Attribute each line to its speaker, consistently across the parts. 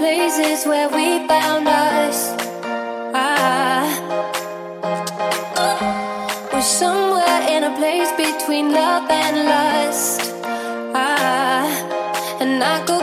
Speaker 1: places where we found us. Ah, we're somewhere in a place between love and lust. Ah, and I go.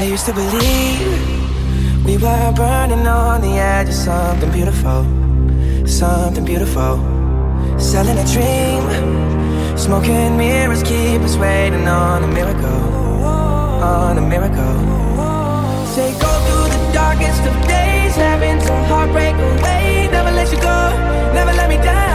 Speaker 2: I used to believe we were burning on the edge of something beautiful, something beautiful. Selling a dream, smoking mirrors keep us waiting on a miracle, on a miracle. Say go through the darkest of days, having some heartbreak away. Never let you go, never let me down.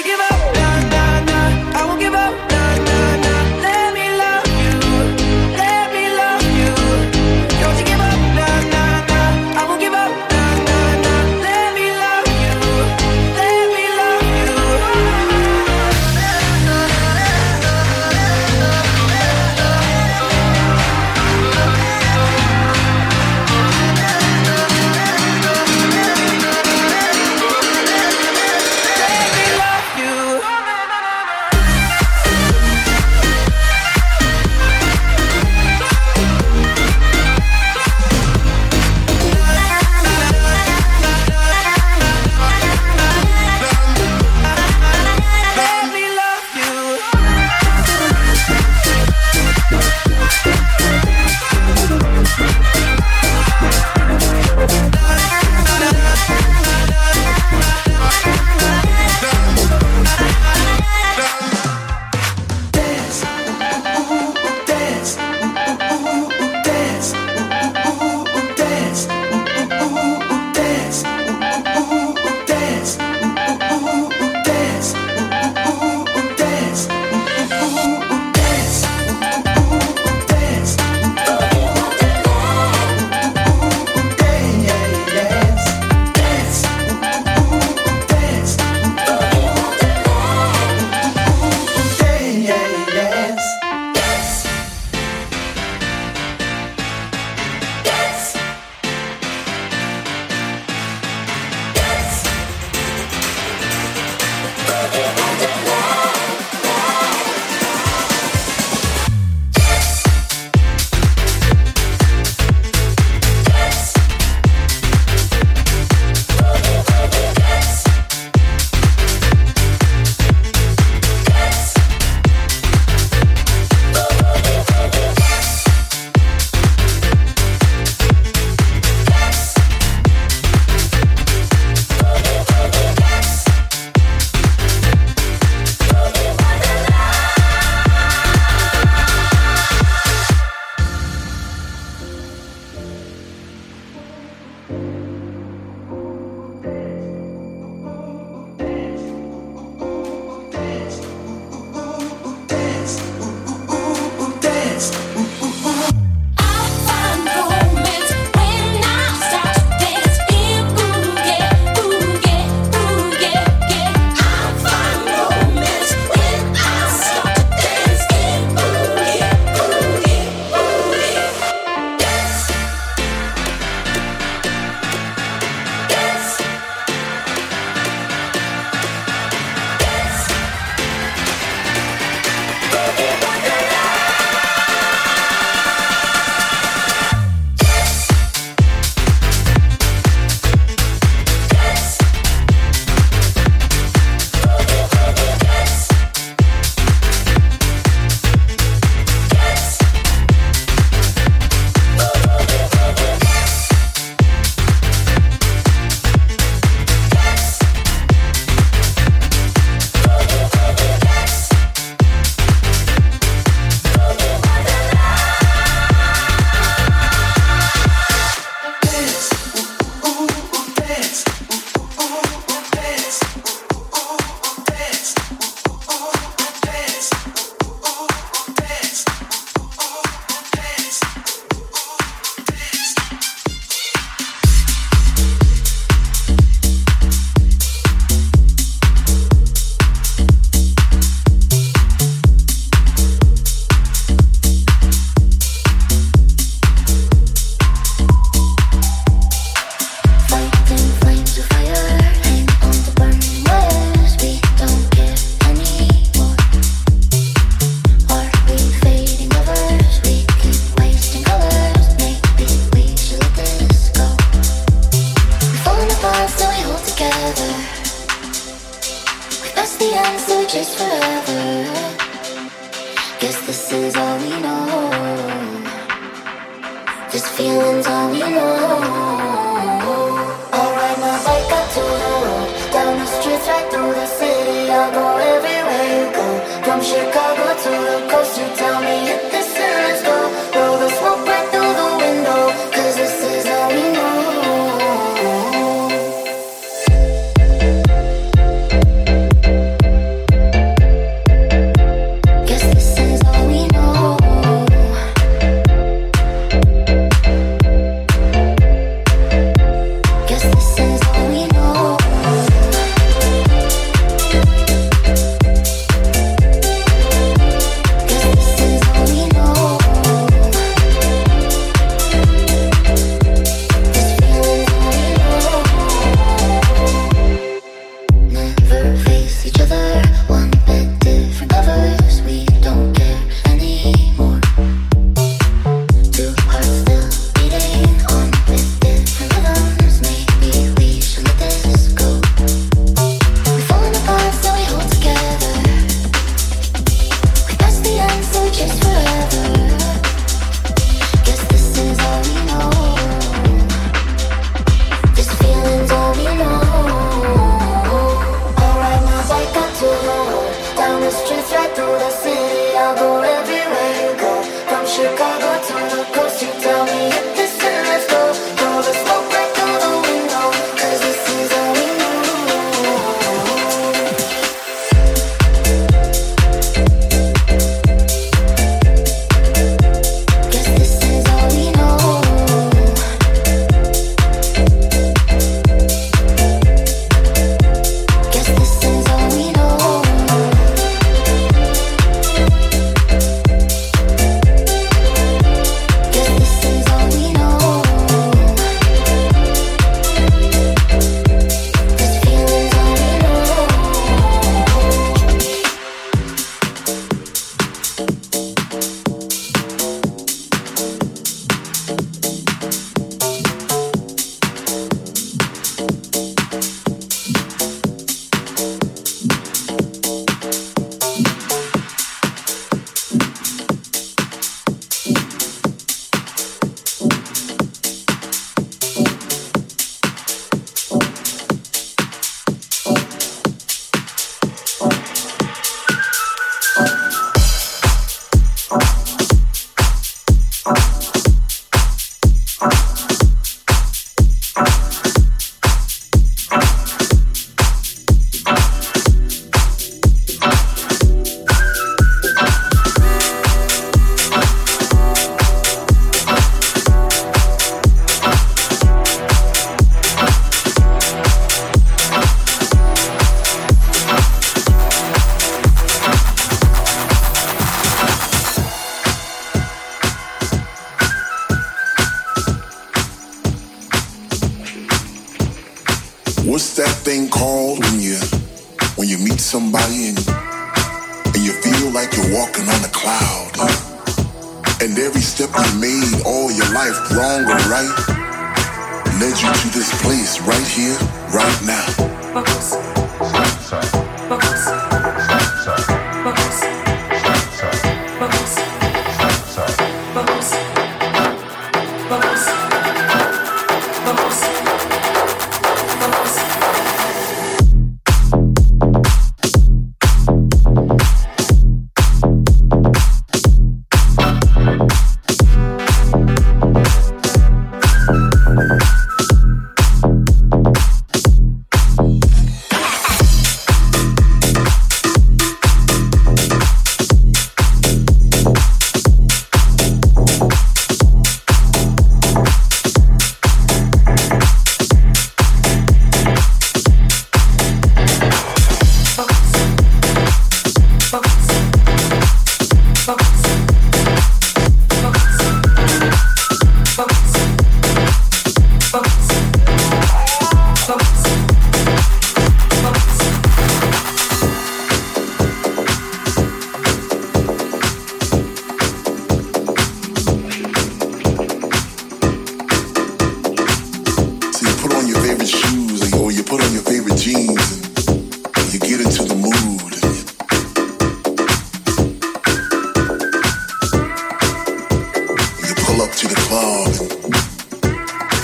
Speaker 2: Don't give up,
Speaker 3: could I see?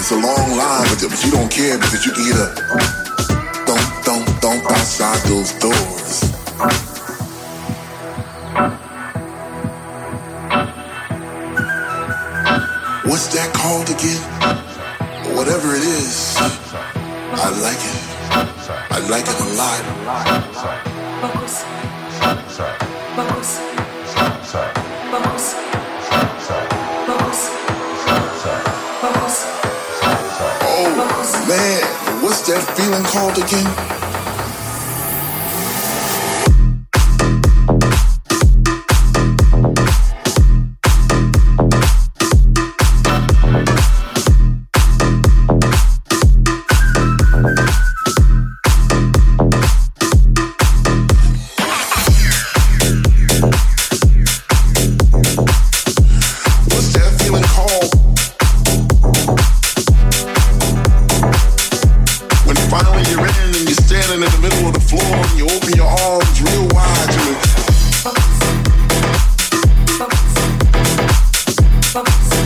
Speaker 4: It's a long line but them. You don't care because you get up, don't, don't, don't outside those doors. What's that called again? Whatever it is, I like it. I like it a lot. That feeling called again? House.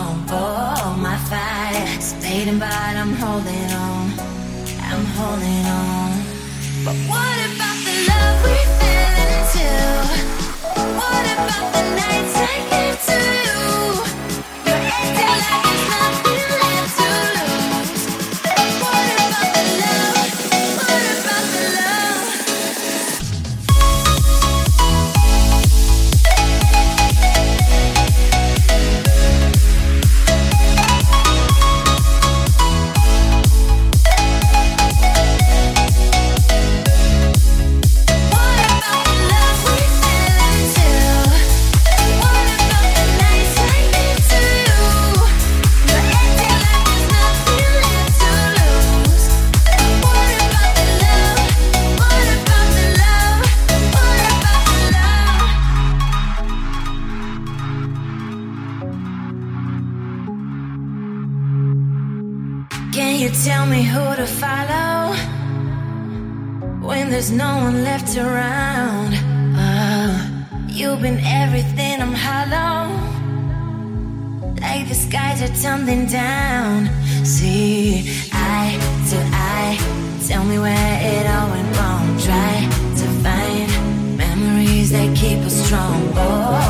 Speaker 5: on for my fight. Stating but I'm holding on. I'm holding on. But what about the love we fell into? What about the nights I gave to you? like the skies are tumbling down. See eye to eye, tell me where it all went wrong. Try to find memories that keep us strong. Oh.